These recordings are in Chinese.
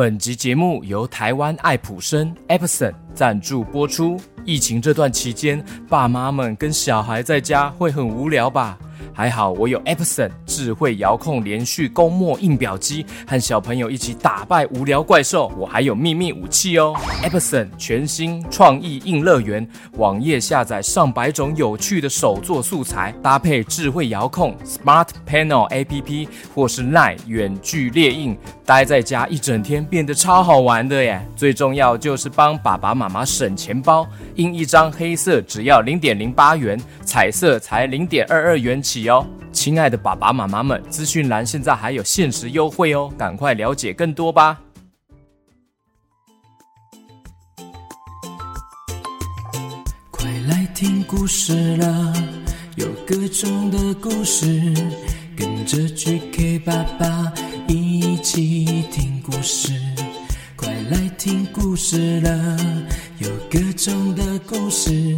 本集节目由台湾爱普生 Epson 赞助播出。疫情这段期间，爸妈们跟小孩在家会很无聊吧？还好我有 Epson 智慧遥控连续公墨印表机，和小朋友一起打败无聊怪兽。我还有秘密武器哦！Epson 全新创意印乐园，网页下载上百种有趣的手作素材，搭配智慧遥控 Smart Panel APP 或是 Line 远距列印，待在家一整天变得超好玩的耶！最重要就是帮爸爸妈妈省钱包，印一张黑色只要零点零八元，彩色才零点二二元起。哦，亲爱的爸爸妈妈们，资讯栏现在还有限时优惠哦，赶快了解更多吧！快来听故事了，有各种的故事，跟着 GK 爸爸一起听故事。快来听故事了，有各种的故事。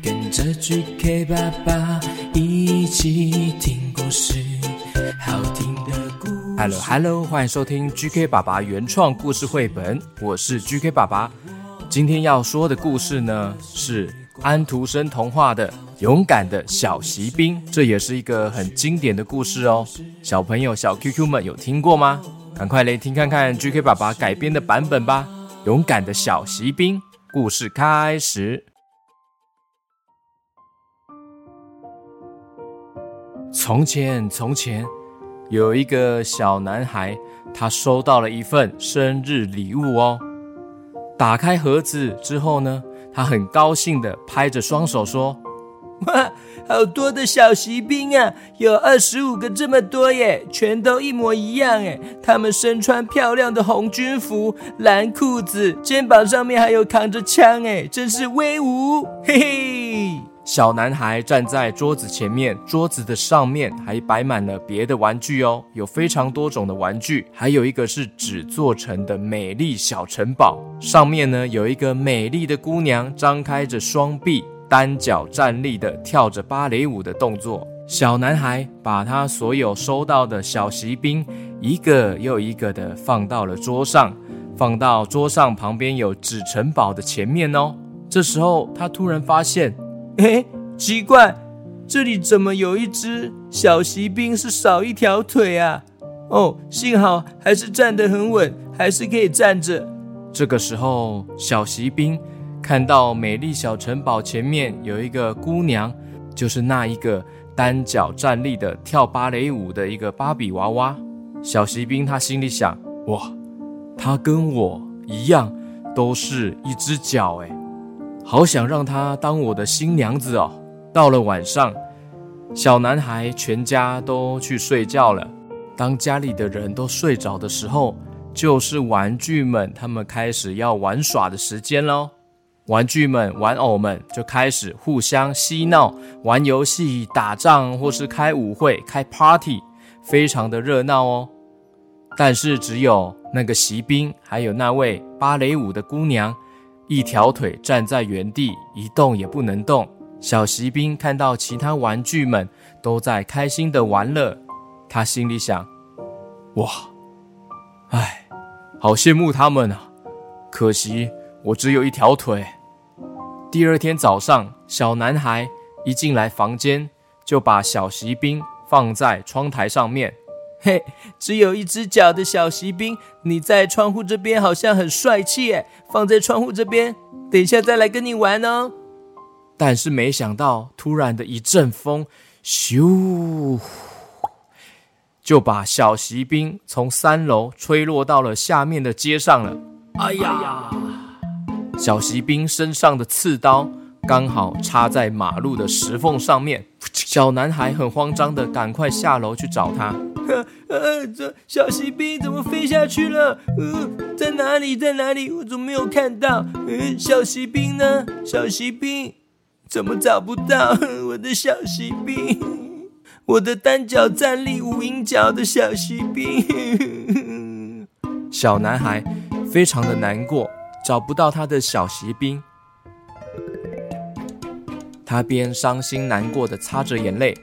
跟着 GK 爸爸一起听故事，好听的故事。Hello Hello，欢迎收听 GK 爸爸原创故事绘本，我是 GK 爸爸。今天要说的故事呢，是安徒生童话的《勇敢的小锡兵》，这也是一个很经典的故事哦。小朋友、小 QQ 们有听过吗？赶快来听看看 GK 爸爸改编的版本吧！《勇敢的小锡兵》故事开始。从前，从前，有一个小男孩，他收到了一份生日礼物哦。打开盒子之后呢，他很高兴的拍着双手说：“ 哇，好多的小骑兵啊，有二十五个这么多耶，全都一模一样哎。他们身穿漂亮的红军服、蓝裤子，肩膀上面还有扛着枪哎，真是威武，嘿嘿。”小男孩站在桌子前面，桌子的上面还摆满了别的玩具哦，有非常多种的玩具，还有一个是纸做成的美丽小城堡，上面呢有一个美丽的姑娘张开着双臂，单脚站立的跳着芭蕾舞的动作。小男孩把他所有收到的小锡兵一个又一个的放到了桌上，放到桌上旁边有纸城堡的前面哦。这时候他突然发现。哎，奇怪，这里怎么有一只小锡兵是少一条腿啊？哦，幸好还是站得很稳，还是可以站着。这个时候，小锡兵看到美丽小城堡前面有一个姑娘，就是那一个单脚站立的跳芭蕾舞的一个芭比娃娃。小锡兵他心里想：哇，她跟我一样，都是一只脚哎。好想让她当我的新娘子哦！到了晚上，小男孩全家都去睡觉了。当家里的人都睡着的时候，就是玩具们他们开始要玩耍的时间喽。玩具们、玩偶们就开始互相嬉闹、玩游戏、打仗，或是开舞会、开 party，非常的热闹哦。但是只有那个骑兵，还有那位芭蕾舞的姑娘。一条腿站在原地，一动也不能动。小锡兵看到其他玩具们都在开心的玩乐，他心里想：哇，哎，好羡慕他们啊！可惜我只有一条腿。第二天早上，小男孩一进来房间，就把小锡兵放在窗台上面。嘿，只有一只脚的小锡兵，你在窗户这边好像很帅气诶，放在窗户这边，等一下再来跟你玩哦。但是没想到，突然的一阵风，咻，就把小锡兵从三楼吹落到了下面的街上了。哎呀，小锡兵身上的刺刀刚好插在马路的石缝上面，小男孩很慌张的赶快下楼去找他。呃，这小锡兵怎么飞下去了？呃，在哪里？在哪里？我怎么没有看到？呃，小锡兵呢？小锡兵怎么找不到？我的小锡兵，我的单脚站立无影脚的小锡兵。小男孩非常的难过，找不到他的小锡兵。他边伤心难过的擦着眼泪，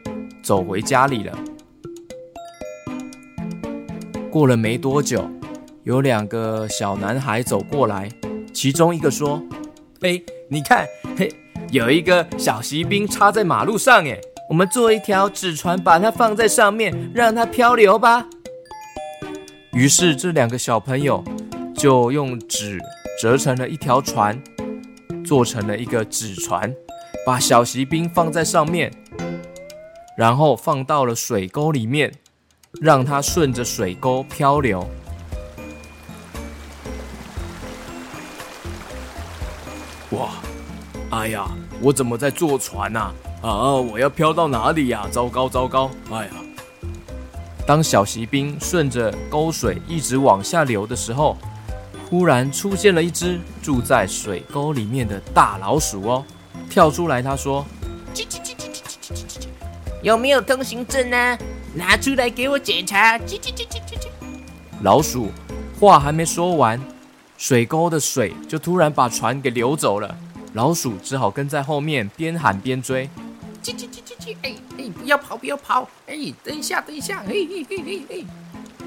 走回家里了。过了没多久，有两个小男孩走过来，其中一个说：“哎，你看，嘿，有一个小锡兵插在马路上，哎，我们做一条纸船，把它放在上面，让它漂流吧。”于是这两个小朋友就用纸折成了一条船，做成了一个纸船，把小锡兵放在上面，然后放到了水沟里面，让它顺着水沟漂流。哇，哎呀，我怎么在坐船啊？啊，我要漂到哪里呀？糟糕糟糕！哎呀！当小锡兵顺着沟水一直往下流的时候，忽然出现了一只住在水沟里面的大老鼠哦，跳出来，他说：“有没有通行证呢？拿出来给我检查。”老鼠话还没说完，水沟的水就突然把船给流走了。老鼠只好跟在后面，边喊边追：“叽叽叽叽叽！哎哎，不要跑，不要跑！哎，等一下，等一下！嘿嘿嘿嘿嘿！”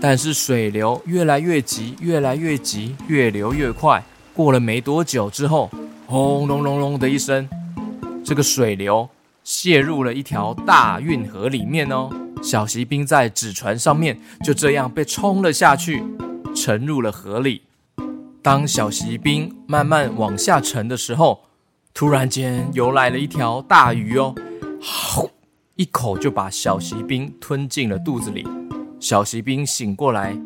但是水流越来越急，越来越急，越流越快。过了没多久之后，轰隆隆隆的一声，这个水流泄入了一条大运河里面哦。小锡兵在纸船上面就这样被冲了下去，沉入了河里。当小锡兵慢慢往下沉的时候，突然间游来了一条大鱼哦。好，一口就把小锡兵吞进了肚子里。小锡兵醒过来，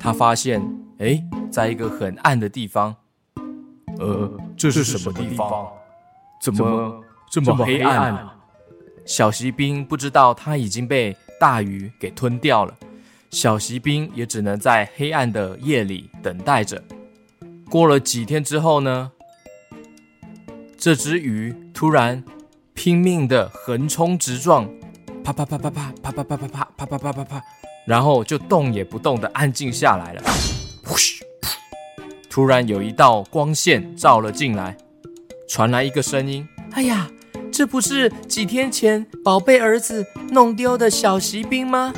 他发现，哎，在一个很暗的地方。呃，这是什么地方？怎么这么黑暗啊？小锡兵不知道他已经被大鱼给吞掉了。小锡兵也只能在黑暗的夜里等待着。过了几天之后呢，这只鱼突然。拼命的横冲直撞，啪啪啪啪啪啪啪啪啪啪啪啪啪啪啪，然后就动也不动的安静下来了。嘘！突然有一道光线照了进来，传来一个声音：“哎呀，这不是几天前宝贝儿子弄丢的小锡兵吗？”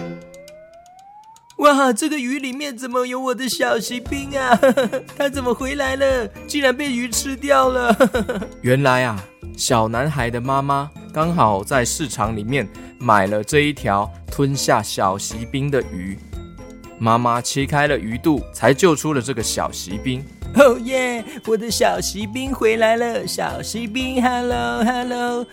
哇，这个鱼里面怎么有我的小锡兵啊？他怎么回来了？竟然被鱼吃掉了！原来啊。小男孩的妈妈刚好在市场里面买了这一条吞下小锡兵的鱼，妈妈切开了鱼肚，才救出了这个小锡兵。哦耶！我的小锡兵回来了，小锡兵，hello hello。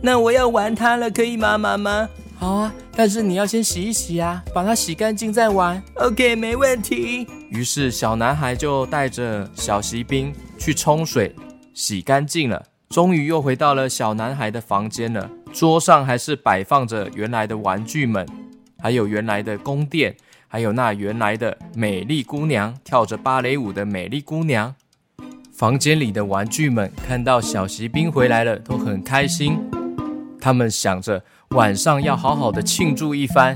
那我要玩它了，可以吗，妈妈？好啊，但是你要先洗一洗啊，把它洗干净再玩。OK，没问题。于是小男孩就带着小锡兵去冲水洗干净了。终于又回到了小男孩的房间了，桌上还是摆放着原来的玩具们，还有原来的宫殿，还有那原来的美丽姑娘，跳着芭蕾舞的美丽姑娘。房间里的玩具们看到小锡兵回来了，都很开心。他们想着晚上要好好的庆祝一番，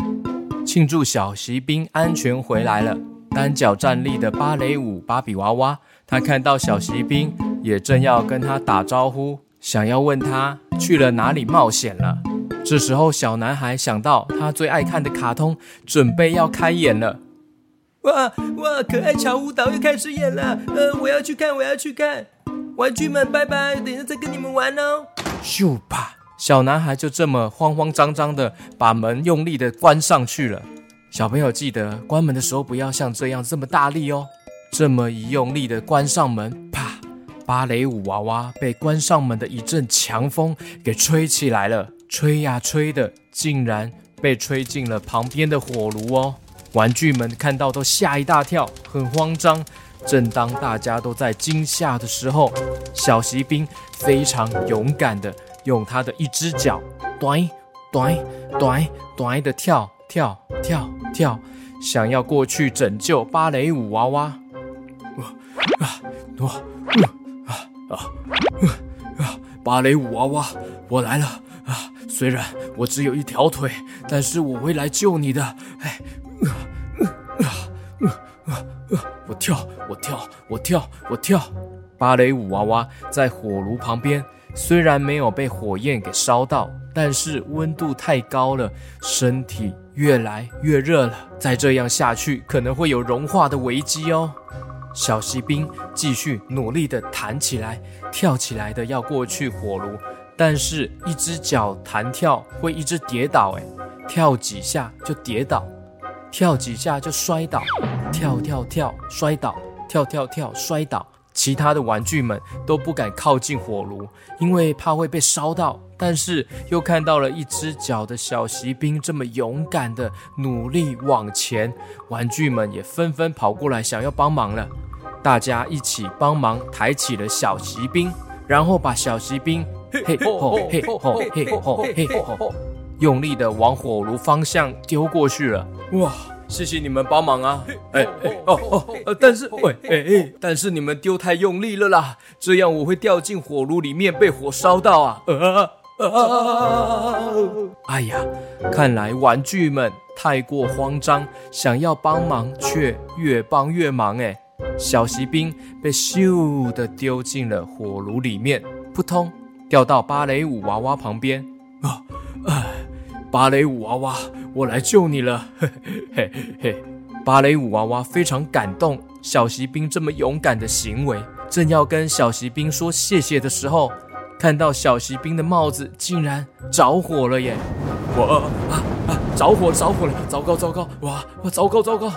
庆祝小锡兵安全回来了。单脚站立的芭蕾舞芭比娃娃，他看到小锡兵。也正要跟他打招呼，想要问他去了哪里冒险了。这时候，小男孩想到他最爱看的卡通准备要开演了。哇哇！可爱巧舞蹈又开始演了。呃，我要去看，我要去看。玩具们，拜拜，等一下再跟你们玩哦。咻吧！小男孩就这么慌慌张张的把门用力的关上去了。小朋友记得关门的时候不要像这样这么大力哦。这么一用力的关上门，啪！芭蕾舞娃娃被关上门的一阵强风给吹起来了，吹呀吹的，竟然被吹进了旁边的火炉哦！玩具们看到都吓一大跳，很慌张。正当大家都在惊吓的时候，小锡兵非常勇敢的用他的一只脚，短短短短的跳跳跳跳，想要过去拯救芭蕾舞娃娃。哇啊哇！啊，啊！芭蕾舞娃娃，我来了！虽然我只有一条腿，但是我会来救你的。哎，啊啊啊啊啊！我跳，我跳，我跳，我跳！芭蕾舞娃娃在火炉旁边，虽然没有被火焰给烧到，但是温度太高了，身体越来越热了，再这样下去可能会有融化的危机哦。小锡兵继续努力地弹起来、跳起来的要过去火炉，但是一只脚弹跳会一直跌倒，诶，跳几下就跌倒，跳几下就摔倒，跳跳跳摔倒，跳跳跳摔倒。其他的玩具们都不敢靠近火炉，因为怕会被烧到。但是又看到了一只脚的小锡兵这么勇敢的努力往前，玩具们也纷纷跑过来想要帮忙了。大家一起帮忙抬起了小锡兵，然后把小锡兵嘿吼嘿吼嘿吼嘿吼，用力的往火炉方向丢过去了。哇！谢谢你们帮忙啊！哎哎哦哦，但是喂哎哎，但是你们丢太用力了啦，这样我会掉进火炉里面被火烧到啊！啊啊！哎呀，看来玩具们太过慌张，想要帮忙却越帮越忙哎。小锡兵被咻的丢进了火炉里面，扑通掉到芭蕾舞娃娃旁边啊！哎，芭蕾舞娃娃。我来救你了，嘿嘿嘿！芭蕾舞娃娃非常感动小锡兵这么勇敢的行为，正要跟小锡兵说谢谢的时候，看到小锡兵的帽子竟然着火了耶！我啊啊！着火着火了！糟糕糟糕！哇哇！糟糕糟糕！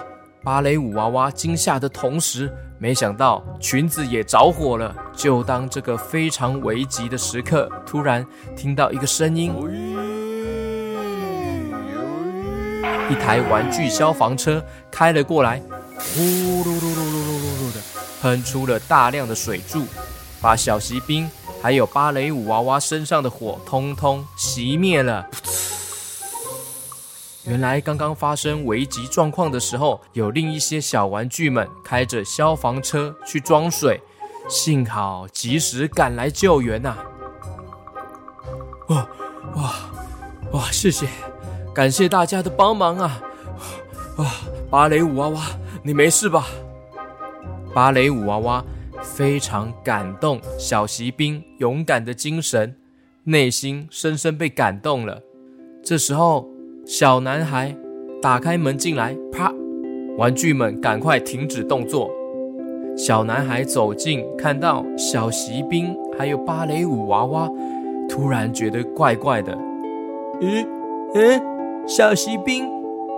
芭蕾舞娃娃惊吓的同时，没想到裙子也着火了。就当这个非常危急的时刻，突然听到一个声音。一台玩具消防车开了过来，呼噜噜噜噜噜噜的喷出了大量的水柱，把小锡兵还有芭蕾舞娃娃身上的火通通熄灭了。原来刚刚发生危急状况的时候，有另一些小玩具们开着消防车去装水，幸好及时赶来救援呐！哇哇哇！谢谢。感谢大家的帮忙啊！啊，芭蕾舞娃娃，你没事吧？芭蕾舞娃娃非常感动小锡兵勇敢的精神，内心深深被感动了。这时候，小男孩打开门进来，啪！玩具们赶快停止动作。小男孩走近，看到小锡兵还有芭蕾舞娃娃，突然觉得怪怪的。嗯嗯。小锡兵，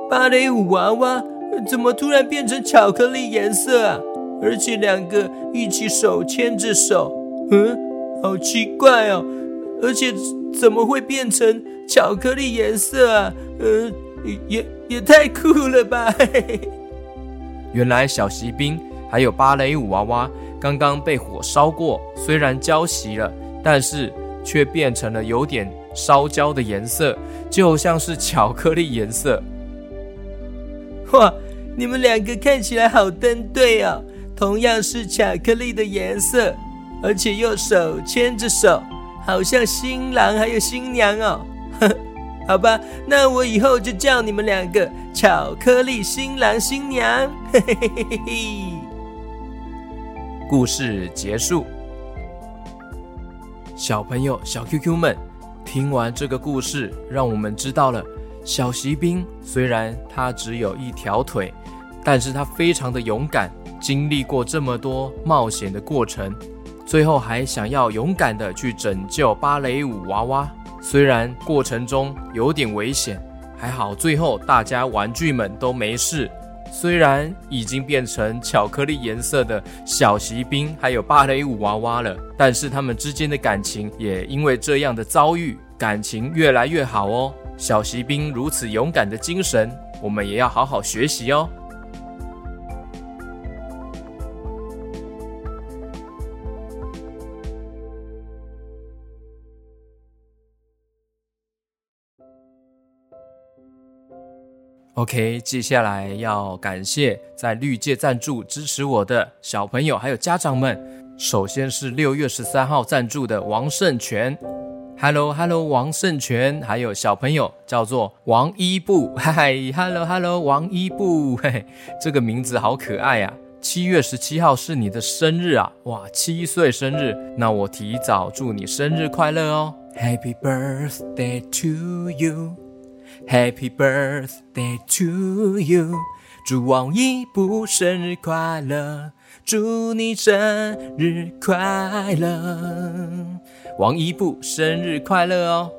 芭蕾舞娃娃怎么突然变成巧克力颜色啊？而且两个一起手牵着手，嗯，好奇怪哦！而且怎么会变成巧克力颜色啊？呃，也也太酷了吧！嘿嘿。原来小锡兵还有芭蕾舞娃娃刚刚被火烧过，虽然焦熄了，但是却变成了有点。烧焦的颜色就像是巧克力颜色。哇，你们两个看起来好登对哦！同样是巧克力的颜色，而且又手牵着手，好像新郎还有新娘哦。好吧，那我以后就叫你们两个巧克力新郎新娘。嘿嘿嘿嘿嘿。故事结束。小朋友，小 QQ 们。听完这个故事，让我们知道了小锡兵虽然他只有一条腿，但是他非常的勇敢，经历过这么多冒险的过程，最后还想要勇敢的去拯救芭蕾舞娃娃。虽然过程中有点危险，还好最后大家玩具们都没事。虽然已经变成巧克力颜色的小锡兵，还有芭蕾舞娃娃了，但是他们之间的感情也因为这样的遭遇，感情越来越好哦。小锡兵如此勇敢的精神，我们也要好好学习哦。OK，接下来要感谢在绿界赞助支持我的小朋友还有家长们。首先是六月十三号赞助的王胜全，Hello Hello，王胜全，还有小朋友叫做王一布，嗨，Hello Hello，王一布，嘿，这个名字好可爱啊！七月十七号是你的生日啊，哇，七岁生日，那我提早祝你生日快乐哦，Happy birthday to you。Happy birthday to you，祝王一博生日快乐，祝你生日快乐，王一博生日快乐哦。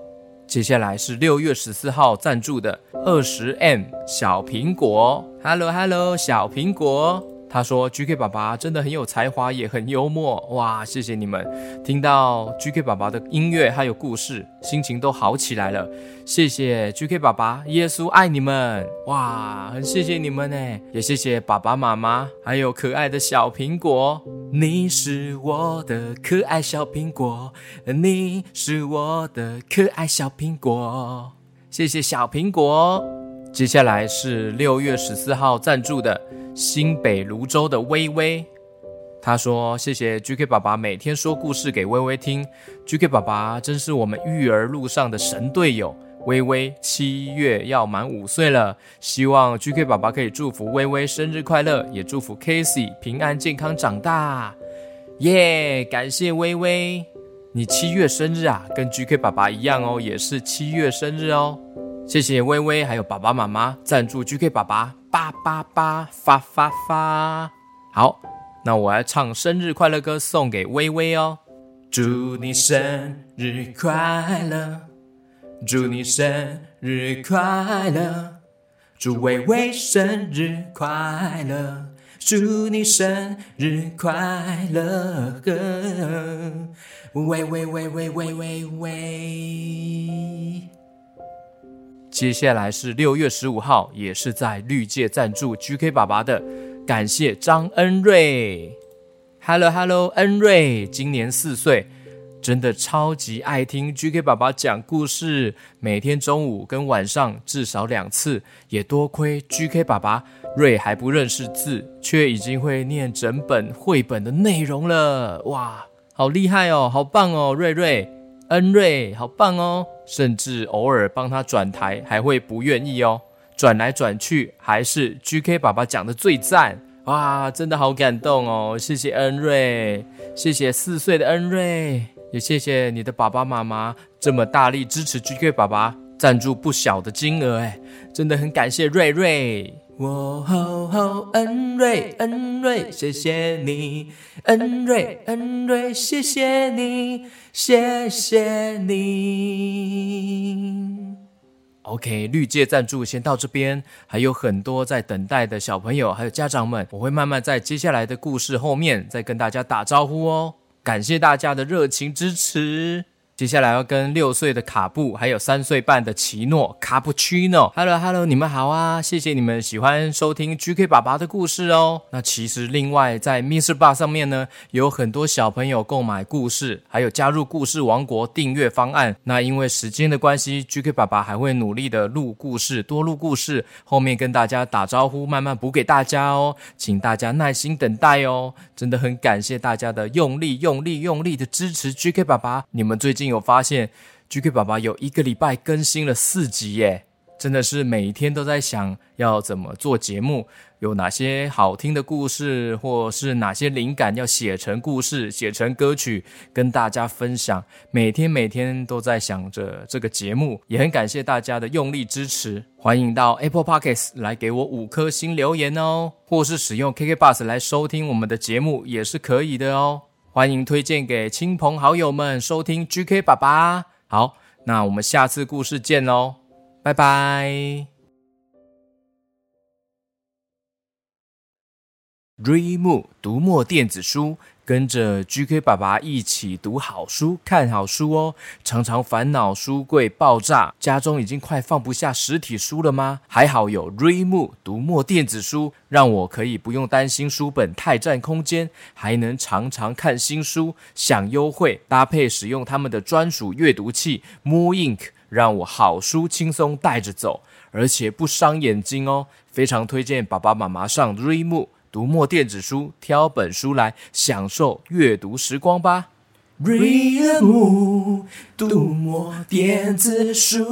接下来是六月十四号赞助的二十 M 小苹果，Hello Hello 小苹果。他说：“GK 爸爸真的很有才华，也很幽默，哇！谢谢你们，听到 GK 爸爸的音乐还有故事，心情都好起来了。谢谢 GK 爸爸，耶稣爱你们，哇！很谢谢你们呢，也谢谢爸爸妈妈，还有可爱的小苹果。你是我的可爱小苹果，你是我的可爱小苹果，谢谢小苹果。接下来是六月十四号赞助的。”新北芦洲的微微，他说：“谢谢 GK 爸爸每天说故事给微微听，GK 爸爸真是我们育儿路上的神队友。微微七月要满五岁了，希望 GK 爸爸可以祝福微微生日快乐，也祝福 Casey 平安健康长大。耶、感谢微微，你七月生日啊，跟 GK 爸爸一样哦，也是七月生日哦。谢谢微微还有爸爸妈妈赞助 GK 爸爸。”八八八发发发，好，那我来唱生日快乐歌送给微微哦。祝你生日快乐，祝你生日快乐，祝微微生日快乐，祝你生日快乐，喂喂喂喂喂喂喂。接下来是六月十五号，也是在绿界赞助 GK 爸爸的，感谢张恩瑞。Hello Hello，恩瑞今年四岁，真的超级爱听 GK 爸爸讲故事，每天中午跟晚上至少两次。也多亏 GK 爸爸，瑞还不认识字，却已经会念整本绘本的内容了。哇，好厉害哦，好棒哦，瑞瑞。恩瑞，好棒哦！甚至偶尔帮他转台，还会不愿意哦。转来转去，还是 GK 爸爸讲的最赞哇！真的好感动哦！谢谢恩瑞，谢谢四岁的恩瑞，也谢谢你的爸爸妈妈这么大力支持 GK 爸爸，赞助不小的金额哎，真的很感谢瑞瑞。哦吼吼，恩瑞恩瑞，谢谢你，恩瑞恩瑞，谢谢你，谢谢你。OK，绿界赞助先到这边，还有很多在等待的小朋友还有家长们，我会慢慢在接下来的故事后面再跟大家打招呼哦。感谢大家的热情支持。接下来要跟六岁的卡布，还有三岁半的奇诺卡布奇诺，Hello Hello，你们好啊！谢谢你们喜欢收听 GK 爸爸的故事哦。那其实另外在 MixerBox 上面呢，有很多小朋友购买故事，还有加入故事王国订阅方案。那因为时间的关系，GK 爸爸还会努力的录故事，多录故事，后面跟大家打招呼，慢慢补给大家哦，请大家耐心等待哦。真的很感谢大家的用力、用力、用力的支持 GK 爸爸，你们最近有发现，GK 爸爸有一个礼拜更新了四集耶，真的是每天都在想要怎么做节目，有哪些好听的故事，或是哪些灵感要写成故事、写成歌曲跟大家分享。每天每天都在想着这个节目，也很感谢大家的用力支持。欢迎到 Apple Podcasts 来给我五颗星留言哦，或是使用 KK Bus 来收听我们的节目也是可以的哦。欢迎推荐给亲朋好友们收听 GK 爸爸。好，那我们下次故事见喽，拜拜。Readmoo 读墨电子书。跟着 GK 爸爸一起读好书、看好书哦。常常烦恼书柜爆炸，家中已经快放不下实体书了吗？还好有 Readmoo 读墨电子书，让我可以不用担心书本太占空间，还能常常看新书，享优惠。搭配使用他们的专属阅读器 Mo Ink，让我好书轻松带着走，而且不伤眼睛哦。非常推荐爸爸妈妈上 r e m o。读墨电子书，挑本书来享受阅读时光吧。Readmoo，读墨电子书。